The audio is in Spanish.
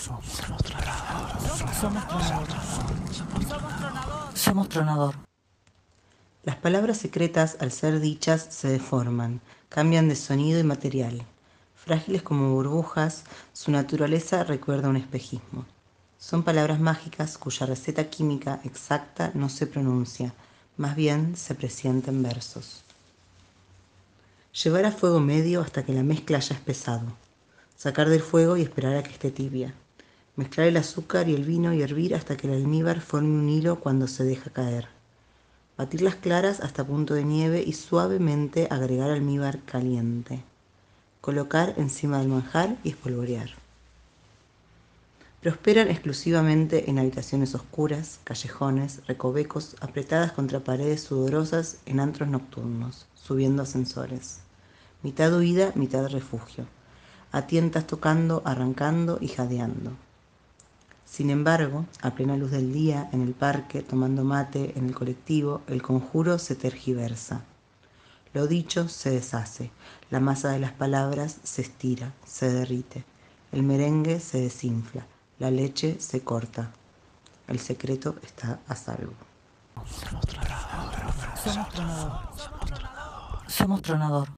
Somos tronador. Somos tronador. Somos tronador. Las palabras secretas, al ser dichas, se deforman, cambian de sonido y material. Frágiles como burbujas, su naturaleza recuerda un espejismo. Son palabras mágicas cuya receta química exacta no se pronuncia, más bien se presiente en versos. Llevar a fuego medio hasta que la mezcla haya espesado. Sacar del fuego y esperar a que esté tibia. Mezclar el azúcar y el vino y hervir hasta que el almíbar forme un hilo cuando se deja caer. Batir las claras hasta punto de nieve y suavemente agregar almíbar caliente. Colocar encima del manjar y espolvorear. Prosperan exclusivamente en habitaciones oscuras, callejones, recovecos, apretadas contra paredes sudorosas en antros nocturnos, subiendo ascensores. Mitad huida, mitad refugio. A tientas tocando, arrancando y jadeando. Sin embargo, a plena luz del día, en el parque, tomando mate, en el colectivo, el conjuro se tergiversa. Lo dicho se deshace, la masa de las palabras se estira, se derrite, el merengue se desinfla, la leche se corta. El secreto está a salvo. Somos tronador. Somos tronador. Somos tronador.